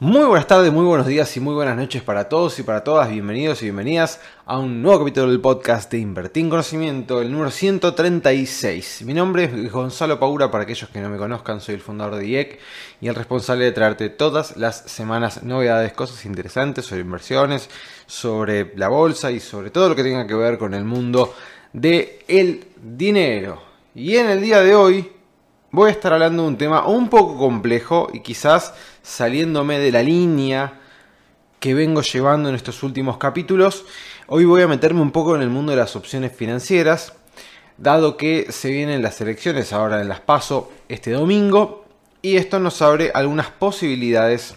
Muy buenas tardes, muy buenos días y muy buenas noches para todos y para todas. Bienvenidos y bienvenidas a un nuevo capítulo del podcast de Invertir en Conocimiento, el número 136. Mi nombre es Gonzalo Paura, para aquellos que no me conozcan, soy el fundador de IEC y el responsable de traerte todas las semanas novedades, cosas interesantes sobre inversiones, sobre la bolsa y sobre todo lo que tenga que ver con el mundo del el dinero. Y en el día de hoy voy a estar hablando de un tema un poco complejo y quizás saliéndome de la línea que vengo llevando en estos últimos capítulos. Hoy voy a meterme un poco en el mundo de las opciones financieras, dado que se vienen las elecciones ahora en las PASO este domingo y esto nos abre algunas posibilidades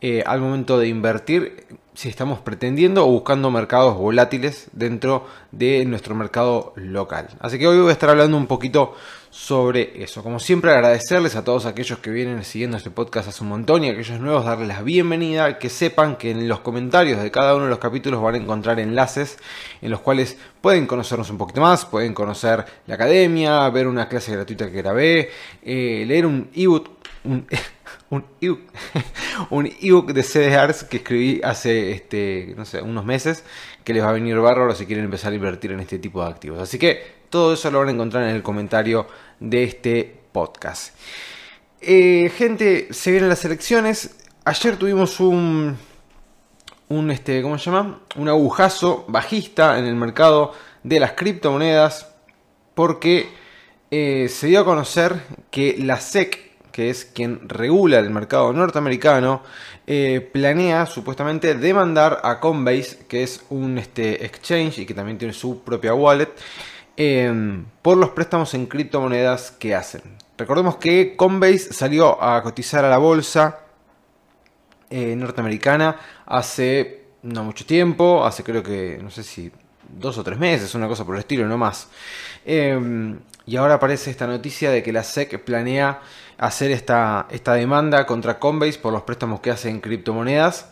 eh, al momento de invertir si estamos pretendiendo o buscando mercados volátiles dentro de nuestro mercado local. Así que hoy voy a estar hablando un poquito sobre eso. Como siempre agradecerles a todos aquellos que vienen siguiendo este podcast hace un montón y a aquellos nuevos darles la bienvenida, que sepan que en los comentarios de cada uno de los capítulos van a encontrar enlaces en los cuales pueden conocernos un poquito más, pueden conocer la academia, ver una clase gratuita que grabé, eh, leer un ebook, un, un ebook, un de CDRs que escribí hace este, no sé, unos meses que les va a venir bárbaro si quieren empezar a invertir en este tipo de activos. Así que todo eso lo van a encontrar en el comentario de este podcast. Eh, gente, se vienen las elecciones. Ayer tuvimos un, un este, ¿cómo se llama? Un agujazo bajista en el mercado de las criptomonedas porque eh, se dio a conocer que la SEC que es quien regula el mercado norteamericano, eh, planea supuestamente demandar a Coinbase, que es un este, exchange y que también tiene su propia wallet, em, por los préstamos en criptomonedas que hacen. Recordemos que Coinbase salió a cotizar a la bolsa eh, norteamericana hace no mucho tiempo, hace creo que, no sé si dos o tres meses, una cosa por el estilo, no más. Em, y ahora aparece esta noticia de que la SEC planea hacer esta, esta demanda contra Coinbase por los préstamos que hace en criptomonedas.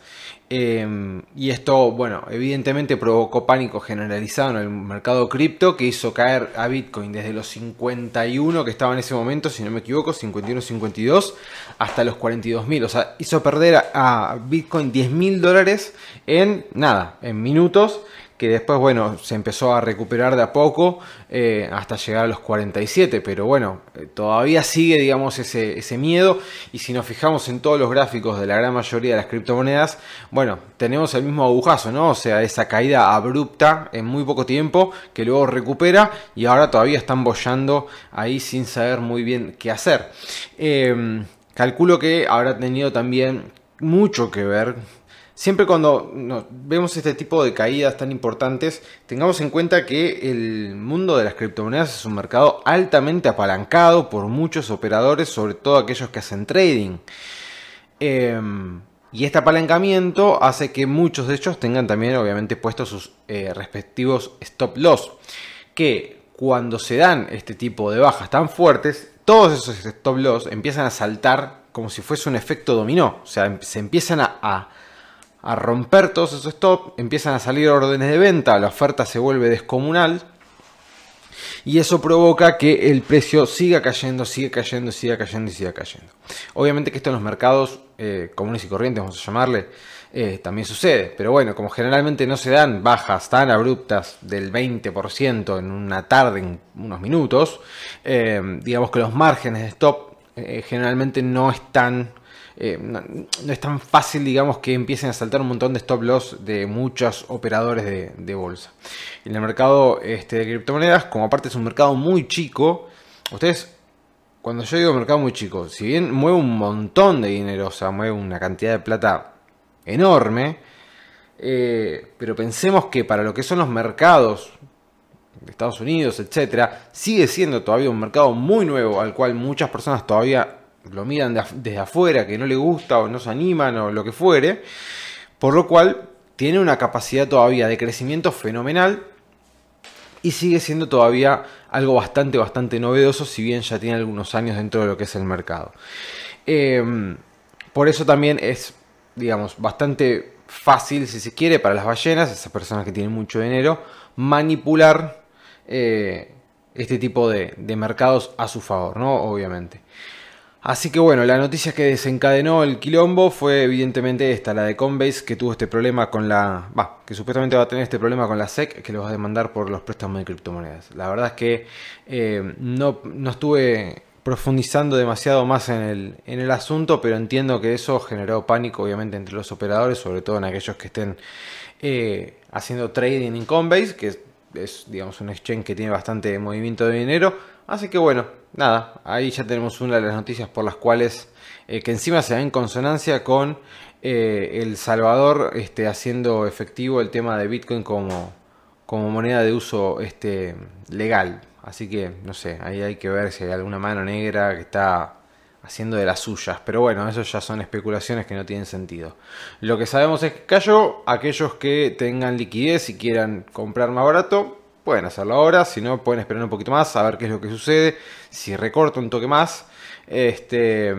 Em, y esto, bueno, evidentemente provocó pánico generalizado en el mercado cripto que hizo caer a Bitcoin desde los 51 que estaba en ese momento, si no me equivoco, 51-52, hasta los 42.000. O sea, hizo perder a, a Bitcoin 10.000 dólares en nada, en minutos que después, bueno, se empezó a recuperar de a poco eh, hasta llegar a los 47, pero bueno, eh, todavía sigue, digamos, ese, ese miedo y si nos fijamos en todos los gráficos de la gran mayoría de las criptomonedas, bueno, tenemos el mismo agujazo, ¿no? O sea, esa caída abrupta en muy poco tiempo que luego recupera y ahora todavía están bollando ahí sin saber muy bien qué hacer. Em, calculo que habrá tenido también mucho que ver Siempre cuando vemos este tipo de caídas tan importantes, tengamos en cuenta que el mundo de las criptomonedas es un mercado altamente apalancado por muchos operadores, sobre todo aquellos que hacen trading. Em, y este apalancamiento hace que muchos de ellos tengan también obviamente puestos sus eh, respectivos stop loss. Que cuando se dan este tipo de bajas tan fuertes, todos esos stop loss empiezan a saltar como si fuese un efecto dominó. O sea, se empiezan a romper todos esos stops, empiezan a salir órdenes de venta, la oferta se vuelve descomunal y eso provoca que el precio siga cayendo, siga cayendo, siga cayendo y siga cayendo. Obviamente que esto en los mercados eh, comunes y corrientes, vamos a llamarle, eh, también sucede, pero bueno, como generalmente no se dan bajas tan abruptas del 20% en una tarde, en unos minutos, eh, digamos que los márgenes de stop generalmente no están eh, no, es tan fácil, digamos, que empiecen a saltar un montón de stop loss de muchos operadores de, bolsa. En el mercado este, de criptomonedas, como aparte es un mercado muy chico, ustedes, cuando yo digo mercado muy chico, si bien mueve un montón de dinero, o sea, mueve una cantidad de plata enorme, eh, pero pensemos que para lo que son los mercados de Estados Unidos, etcétera, sigue siendo todavía un mercado muy nuevo al cual muchas personas todavía lo miran desde afuera, que no le gusta o no se animan o lo que fuere, por lo cual tiene una capacidad todavía de crecimiento fenomenal y sigue siendo todavía algo bastante, bastante novedoso, si bien ya tiene algunos años dentro de lo que es el mercado. Em, por eso también es, digamos, bastante fácil, si se quiere, para las ballenas, esas personas que tienen mucho dinero, manipular eh, este tipo de, de, mercados a su favor, ¿no? Obviamente. Así que bueno, la noticia que desencadenó el quilombo fue evidentemente esta, la de Coinbase, que tuvo este problema con la... Va, que supuestamente va a tener este problema con la SEC, que lo va a demandar por los préstamos de criptomonedas. La verdad es que eh, no, no estuve profundizando demasiado más en el, en el asunto, pero entiendo que eso generó pánico obviamente entre los operadores, sobre todo en aquellos que estén eh, haciendo trading en Coinbase, que es, es, digamos un exchange que tiene bastante movimiento de dinero. Así que bueno, nada, ahí ya tenemos una de las noticias por las cuales eh, que encima se da en consonancia con eh, El Salvador este, haciendo efectivo el tema de Bitcoin como, como moneda de uso este, legal. Así que, no sé, ahí hay que ver si hay alguna mano negra que está haciendo de las suyas. Pero bueno, eso ya son especulaciones que no tienen sentido. Lo que sabemos es que cayó. Aquellos que tengan liquidez y quieran comprar más barato, pueden hacerlo ahora. Si no, pueden esperar un poquito más a ver qué es lo que sucede. Si recorta un toque más, este,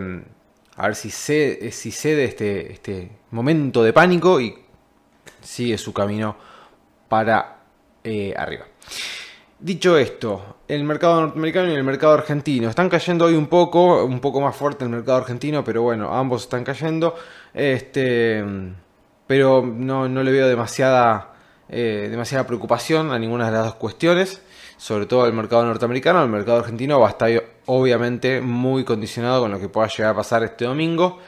a ver si, cede, si cede este, este momento de pánico y sigue su camino para eh, arriba. Dicho esto, el mercado norteamericano y el mercado argentino están cayendo hoy un poco, un poco más fuerte el mercado argentino, pero bueno, ambos están cayendo. Este, pero no, no le veo demasiada, eh, demasiada preocupación a ninguna de las dos cuestiones, sobre todo el mercado norteamericano. El mercado argentino va a estar obviamente muy condicionado con lo que pueda llegar a pasar este domingo.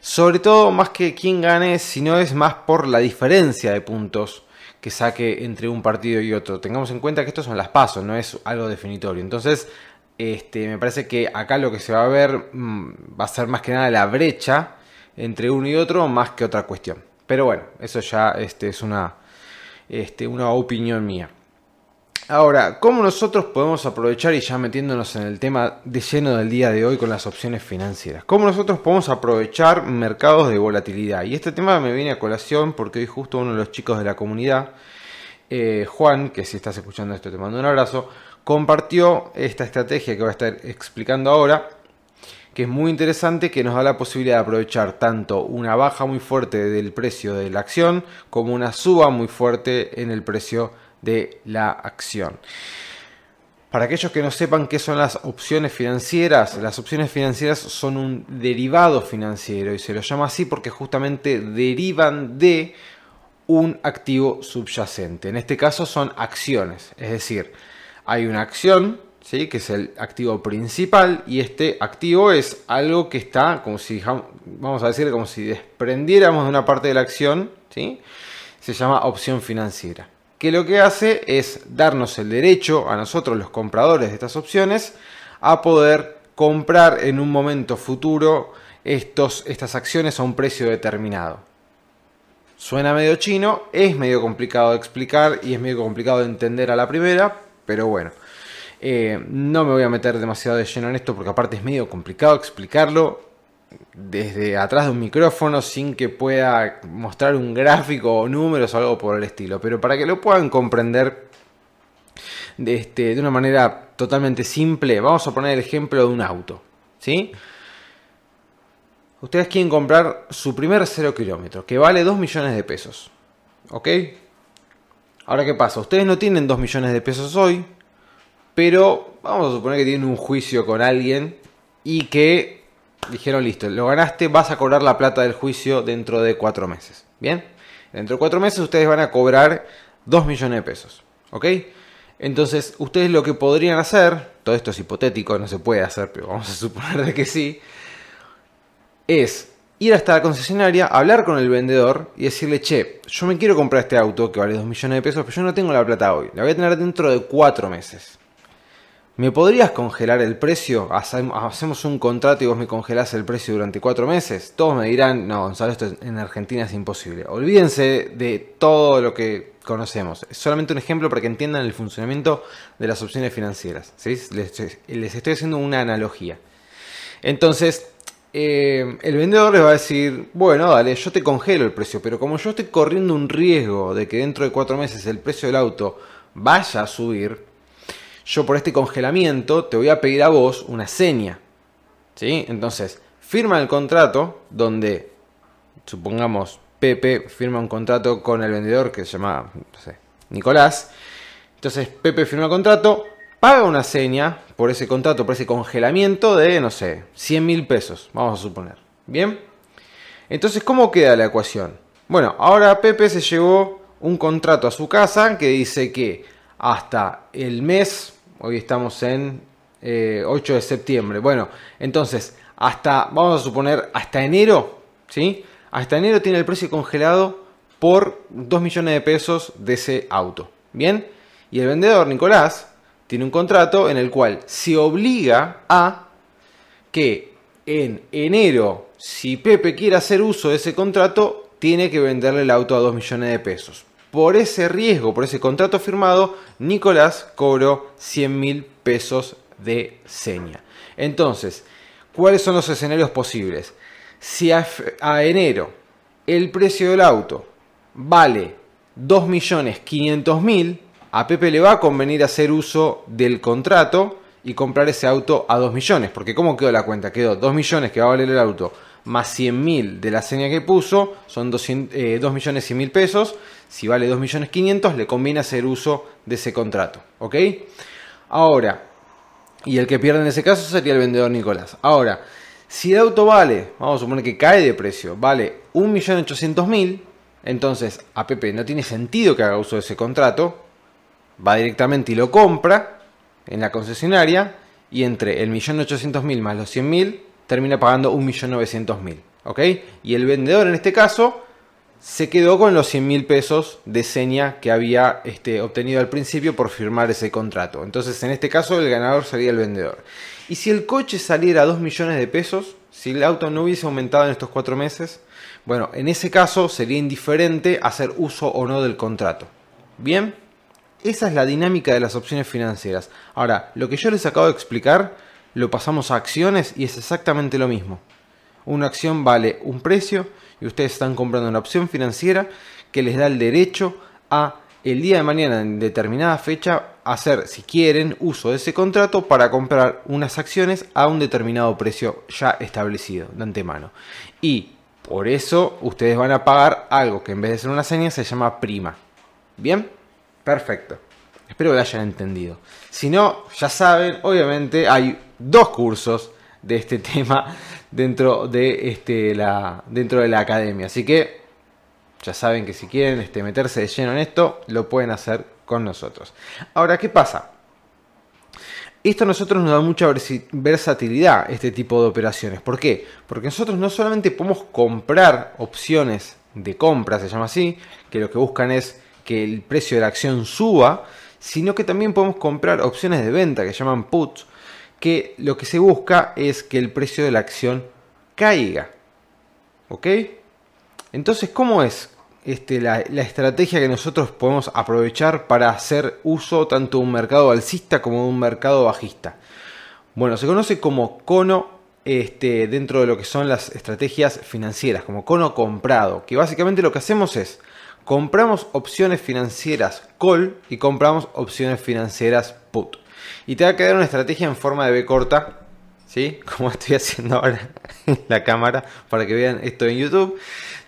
Sobre todo, más que quién gane, sino es más por la diferencia de puntos que saque entre un partido y otro. Tengamos en cuenta que estos son las pasos, no es algo definitorio. Entonces, este, me parece que acá lo que se va a ver mmm, va a ser más que nada la brecha entre uno y otro, más que otra cuestión. Pero bueno, eso ya este, es una, este, una opinión mía. Ahora, ¿cómo nosotros podemos aprovechar y ya metiéndonos en el tema de lleno del día de hoy con las opciones financieras? ¿Cómo nosotros podemos aprovechar mercados de volatilidad? Y este tema me viene a colación porque hoy justo uno de los chicos de la comunidad, eh, Juan, que si estás escuchando esto te mando un abrazo, compartió esta estrategia que voy a estar explicando ahora, que es muy interesante, que nos da la posibilidad de aprovechar tanto una baja muy fuerte del precio de la acción como una suba muy fuerte en el precio de la acción. Para aquellos que no sepan qué son las opciones financieras, las opciones financieras son un derivado financiero y se lo llama así porque justamente derivan de un activo subyacente. En este caso son acciones, es decir, hay una acción, ¿sí? que es el activo principal y este activo es algo que está, como si, vamos a decir, como si desprendiéramos de una parte de la acción, ¿sí? se llama opción financiera que lo que hace es darnos el derecho a nosotros los compradores de estas opciones a poder comprar en un momento futuro estos, estas acciones a un precio determinado. Suena medio chino, es medio complicado de explicar y es medio complicado de entender a la primera, pero bueno, eh, no me voy a meter demasiado de lleno en esto porque aparte es medio complicado explicarlo desde atrás de un micrófono sin que pueda mostrar un gráfico o números o algo por el estilo. Pero para que lo puedan comprender de, este, de una manera totalmente simple, vamos a poner el ejemplo de un auto. ¿sí? Ustedes quieren comprar su primer 0 kilómetro, que vale 2 millones de pesos. ¿Ok? Ahora, ¿qué pasa? Ustedes no tienen 2 millones de pesos hoy, pero vamos a suponer que tienen un juicio con alguien y que dijeron, listo, lo ganaste, vas a cobrar la plata del juicio dentro de cuatro meses. ¿Bien? Dentro de cuatro meses ustedes van a cobrar 2 millones de pesos. ¿Ok? Entonces, ustedes lo que podrían hacer, todo esto es hipotético, no se puede hacer, pero vamos a suponer de que sí, es ir hasta la concesionaria, hablar con el vendedor y decirle, che, yo me quiero comprar este auto que vale 2 millones de pesos, pero yo no tengo la plata hoy, la voy a tener dentro de cuatro meses. ¿Me podrías congelar el precio? Hacemos un contrato y vos me congelás el precio durante cuatro meses. Todos me dirán, no, Gonzalo, esto en Argentina es imposible. Olvídense de todo lo que conocemos. Es solamente un ejemplo para que entiendan el funcionamiento de las opciones financieras. Les, estoy haciendo una analogía. Entonces, eh, el vendedor les va a decir, bueno, dale, yo te congelo el precio, pero como yo estoy corriendo un riesgo de que dentro de cuatro meses el precio del auto vaya a subir, yo por este congelamiento te voy a pedir a vos una seña. ¿Sí? Entonces, firma el contrato donde, supongamos, Pepe firma un contrato con el vendedor que se llama, no sé, Nicolás. Entonces Pepe firma el contrato, paga una seña por ese contrato, por ese congelamiento de, no sé, 100 mil pesos, vamos a suponer. ¿Bien? Entonces, ¿cómo queda la ecuación? Bueno, ahora Pepe se llevó un contrato a su casa que dice que hasta el mes, hoy estamos en 8 eh, de septiembre, bueno, entonces, hasta, vamos a suponer, hasta enero, ¿sí? Hasta enero tiene el precio congelado por 2 millones de pesos de ese auto. ¿Bien? Y el vendedor, Nicolás, tiene un contrato en el cual se obliga a que en enero, si Pepe quiere hacer uso de ese contrato, tiene que venderle el auto a 2 millones de pesos. Por ese riesgo, por ese contrato firmado, Nicolás cobró 100 mil pesos de seña. Entonces, ¿cuáles son los escenarios posibles? Si a, enero el precio del auto vale 2.500.000, a Pepe le va a convenir hacer uso del contrato y comprar ese auto a 2 millones. Porque ¿cómo quedó la cuenta? Quedó 2 millones que va a valer el auto más 100.000 de la seña que puso, son 200, 2 millones y mil pesos. Si vale 2 millones 500, le conviene hacer uso de ese contrato. ¿Ok? Ahora, y el que pierde en ese caso sería el vendedor Nicolás. Ahora, si el auto vale, vamos a suponer que cae de precio, vale 1.800.000, entonces a Pepe no tiene sentido que haga uso de ese contrato, va directamente y lo compra en la concesionaria y entre el 1.800.000 más los 100.000 termina pagando 1.900.000, ¿ok? Y el vendedor en este caso se quedó con los 100 mil pesos de seña que había este, obtenido al principio por firmar ese contrato. Entonces, en este caso, el ganador sería el vendedor. Y si el coche saliera a 2 millones de pesos, si el auto no hubiese aumentado en estos cuatro meses, bueno, en ese caso sería indiferente hacer uso o no del contrato. Bien, esa es la dinámica de las opciones financieras. Ahora, lo que yo les acabo de explicar, lo pasamos a acciones y es exactamente lo mismo. Una acción vale un precio y ustedes están comprando una opción financiera que les da el derecho a el día de mañana en determinada fecha hacer, si quieren, uso de ese contrato para comprar unas acciones a un determinado precio ya establecido de antemano. Y por eso ustedes van a pagar algo que en vez de ser una seña se llama prima. ¿Bien? Perfecto. Espero que lo hayan entendido. Si no, ya saben, obviamente hay dos cursos de este tema dentro de, este, la, dentro de la academia. Así que ya saben que si quieren este, meterse de lleno en esto, lo pueden hacer con nosotros. Ahora, ¿qué pasa? Esto a nosotros nos da mucha versatilidad, este tipo de operaciones. ¿Por qué? Porque nosotros no solamente podemos comprar opciones de compra, se llama así, que lo que buscan es que el precio de la acción suba, sino que también podemos comprar opciones de venta que llaman puts, que lo que se busca es que el precio de la acción caiga. ¿Ok? Entonces, ¿cómo es este, la, estrategia que nosotros podemos aprovechar para hacer uso tanto de un mercado alcista como de un mercado bajista? Bueno, se conoce como cono este, dentro de lo que son las estrategias financieras, como cono comprado, que básicamente lo que hacemos es compramos opciones financieras call y compramos opciones financieras put. Y te va a quedar una estrategia en forma de B corta, ¿sí? Como estoy haciendo ahora en la cámara para que vean esto en YouTube.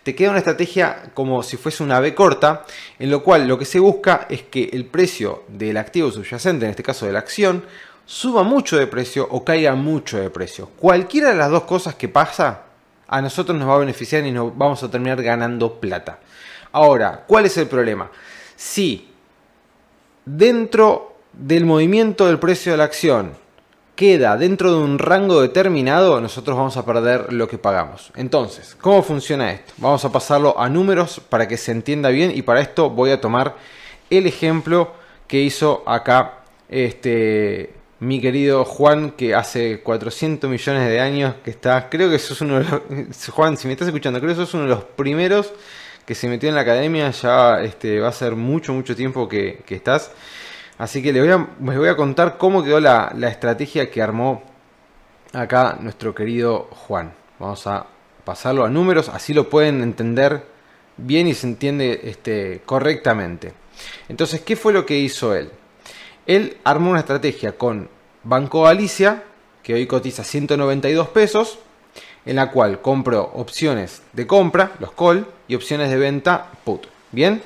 Te queda una estrategia como si fuese una B corta, en lo cual lo que se busca es que el precio del activo subyacente, en este caso de la acción, suba mucho de precio o caiga mucho de precio. Cualquiera de las dos cosas que pasa, a nosotros nos va a beneficiar y nos vamos a terminar ganando plata. Ahora, ¿cuál es el problema? Si dentro del movimiento del precio de la acción queda dentro de un rango determinado, nosotros vamos a perder lo que pagamos. Entonces, ¿cómo funciona esto? Vamos a pasarlo a números para que se entienda bien y para esto voy a tomar el ejemplo que hizo acá este mi querido Juan que hace 400 millones de años que está, creo que eso es uno de los Juan, si me estás escuchando, creo que eso es uno de los primeros que se metió en la academia, ya este va a ser mucho mucho tiempo que, que estás Así que les voy a, contar cómo quedó la, estrategia que armó acá nuestro querido Juan. Vamos a pasarlo a números, así lo pueden entender bien y se entiende este, correctamente. Entonces, ¿qué fue lo que hizo él? Él armó una estrategia con Banco Galicia, que hoy cotiza 192 pesos, en la cual compro opciones de compra, los call, y opciones de venta, put. ¿Bien?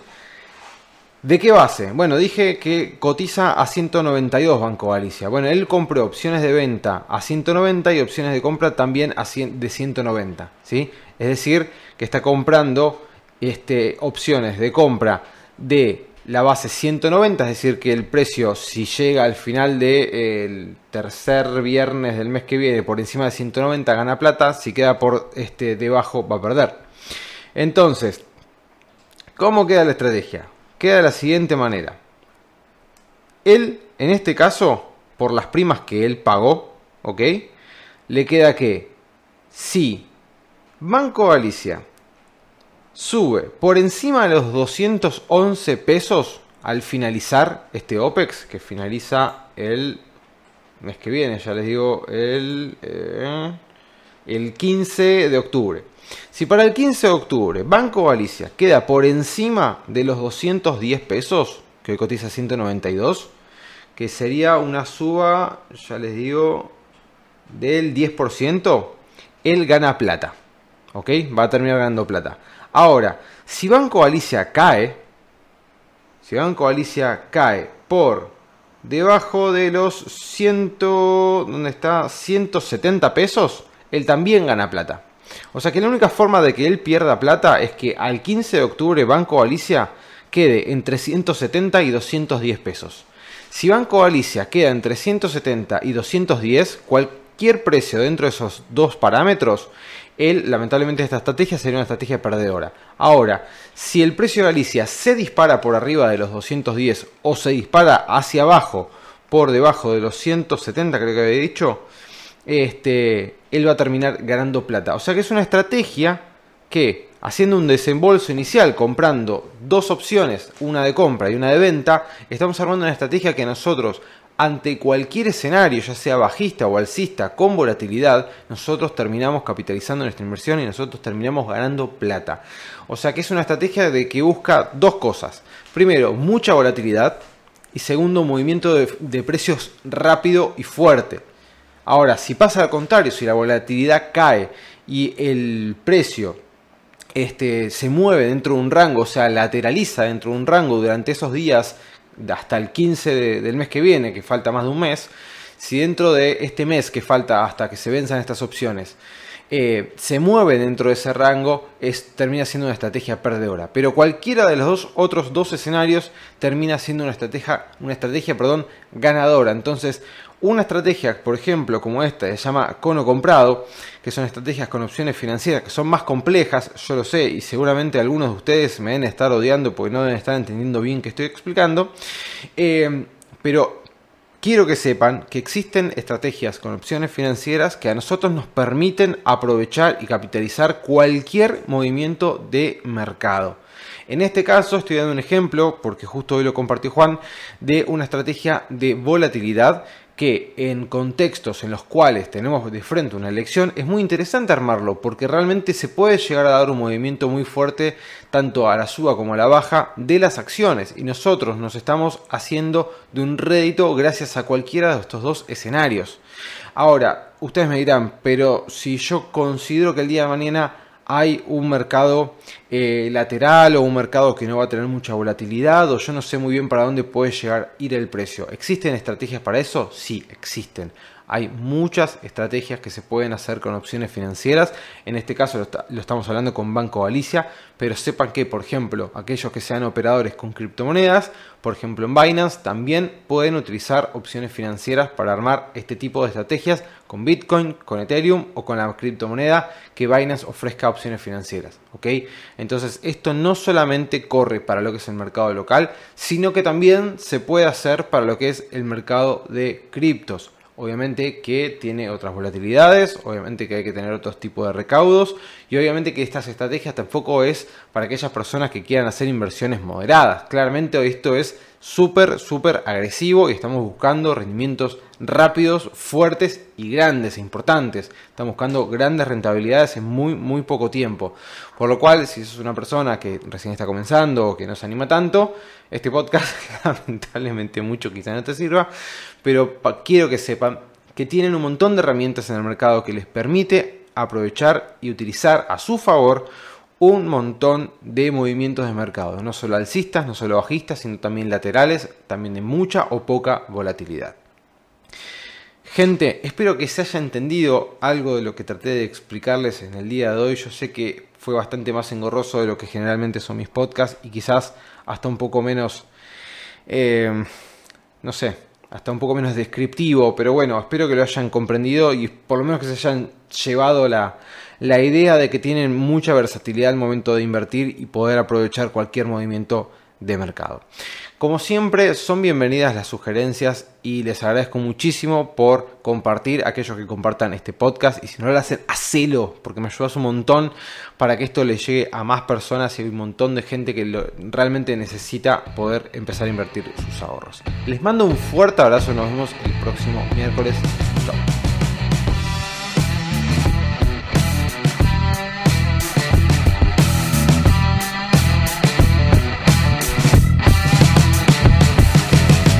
¿De qué base? Bueno, dije que cotiza a 192 Banco Galicia. Bueno, él compró opciones de venta a 190 y opciones de compra también a de 190. ¿sí? Es decir, que está comprando este, opciones de compra de la base 190, es decir, que el precio si llega al final del de, tercer viernes del mes que viene por encima de 190 gana plata, si queda por este debajo va a perder. Entonces, ¿cómo queda la estrategia? Queda de la siguiente manera. Él, en este caso, por las primas que él pagó, ¿ok? Le queda que si Banco Galicia sube por encima de los 211 pesos al finalizar este OPEX, que finaliza el mes que viene, ya les digo, el, eh, el 15 de octubre. Si para el 15 de octubre Banco Galicia queda por encima de los 210 pesos, que hoy cotiza 192, que sería una suba, ya les digo, del 10%, él gana plata. ¿Ok? Va a terminar ganando plata. Ahora, si Banco Galicia cae, si Banco Galicia cae por debajo de los 100, ¿dónde está? 170 pesos, él también gana plata. O sea que la única forma de que él pierda plata es que al 15 de octubre Banco Galicia quede entre 170 y 210 pesos. Si Banco Galicia queda entre 170 y 210, cualquier precio dentro de esos dos parámetros, él, lamentablemente, esta estrategia sería una estrategia perdedora. Ahora, si el precio de Galicia se dispara por arriba de los 210 o se dispara hacia abajo por debajo de los 170, creo que había dicho, este, él va a terminar ganando plata. O sea que es una estrategia que, haciendo un desembolso inicial, comprando dos opciones, una de compra y una de venta, estamos armando una estrategia que nosotros, ante cualquier escenario, ya sea bajista o alcista, con volatilidad, nosotros terminamos capitalizando nuestra inversión y nosotros terminamos ganando plata. O sea que es una estrategia de que busca dos cosas. Primero, mucha volatilidad. Y segundo, movimiento de, de precios rápido y fuerte. Ahora, si pasa al contrario, si la volatilidad cae y el precio este, se mueve dentro de un rango, o sea, lateraliza dentro de un rango durante esos días hasta el 15 del mes que viene, que falta más de un mes, si dentro de este mes que falta hasta que se venzan estas opciones, eh, se mueve dentro de ese rango, es, termina siendo una estrategia perdedora. Pero cualquiera de los dos, otros dos escenarios termina siendo una estrategia, una estrategia perdón, ganadora. Entonces, una estrategia, por ejemplo, como esta, se llama cono comprado, que son estrategias con opciones financieras que son más complejas, yo lo sé, y seguramente algunos de ustedes me deben estar odiando porque no deben estar entendiendo bien que estoy explicando. Eh, pero quiero que sepan que existen estrategias con opciones financieras que a nosotros nos permiten aprovechar y capitalizar cualquier movimiento de mercado. En este caso estoy dando un ejemplo, porque justo hoy lo compartió Juan, de una estrategia de volatilidad que en contextos en los cuales tenemos de frente una elección es muy interesante armarlo porque realmente se puede llegar a dar un movimiento muy fuerte tanto a la suba como a la baja de las acciones y nosotros nos estamos haciendo de un rédito gracias a cualquiera de estos dos escenarios. Ahora, ustedes me dirán, pero si yo considero que el día de mañana hay un mercado eh, lateral o un mercado que no va a tener mucha volatilidad o yo no sé muy bien para dónde puede llegar ir el precio. ¿Existen estrategias para eso? Sí, existen. Hay muchas estrategias que se pueden hacer con opciones financieras. En este caso lo, estamos hablando con Banco Galicia, pero sepan que, por ejemplo, aquellos que sean operadores con criptomonedas, por ejemplo en Binance, también pueden utilizar opciones financieras para armar este tipo de estrategias con Bitcoin, con Ethereum o con la criptomoneda que Binance ofrezca opciones financieras. ¿ok? Entonces esto no solamente corre para lo que es el mercado local, sino que también se puede hacer para lo que es el mercado de criptos obviamente que tiene otras volatilidades, obviamente que hay que tener otros tipos de recaudos y obviamente que estas estrategias tampoco es para aquellas personas que quieran hacer inversiones moderadas. Claramente esto es súper, súper agresivo y estamos buscando rendimientos rápidos, fuertes y grandes e importantes. Estamos buscando grandes rentabilidades en muy, muy poco tiempo. Por lo cual, si sos una persona que recién está comenzando o que no se anima tanto, este podcast lamentablemente mucho quizá no te sirva, pero quiero que sepan que tienen un montón de herramientas en el mercado que les permite aprovechar y utilizar a su favor un montón de movimientos de mercado, no solo alcistas, no solo bajistas, sino también laterales, también de mucha o poca volatilidad. Gente, espero que se haya entendido algo de lo que traté de explicarles en el día de hoy. Yo sé que fue bastante más engorroso de lo que generalmente son mis podcasts y quizás hasta un poco menos, eh, no sé, hasta un poco menos descriptivo, pero bueno, espero que lo hayan comprendido y por lo menos que se hayan llevado la, la idea de que tienen mucha versatilidad al momento de invertir y poder aprovechar cualquier movimiento de mercado. Como siempre, son bienvenidas las sugerencias y les agradezco muchísimo por compartir aquellos que compartan este podcast. Y si no lo hacen, hacelo, porque me ayudas un montón para que esto le llegue a más personas y hay un montón de gente que realmente necesita poder empezar a invertir sus ahorros. Les mando un fuerte abrazo, nos vemos el próximo miércoles. Chao.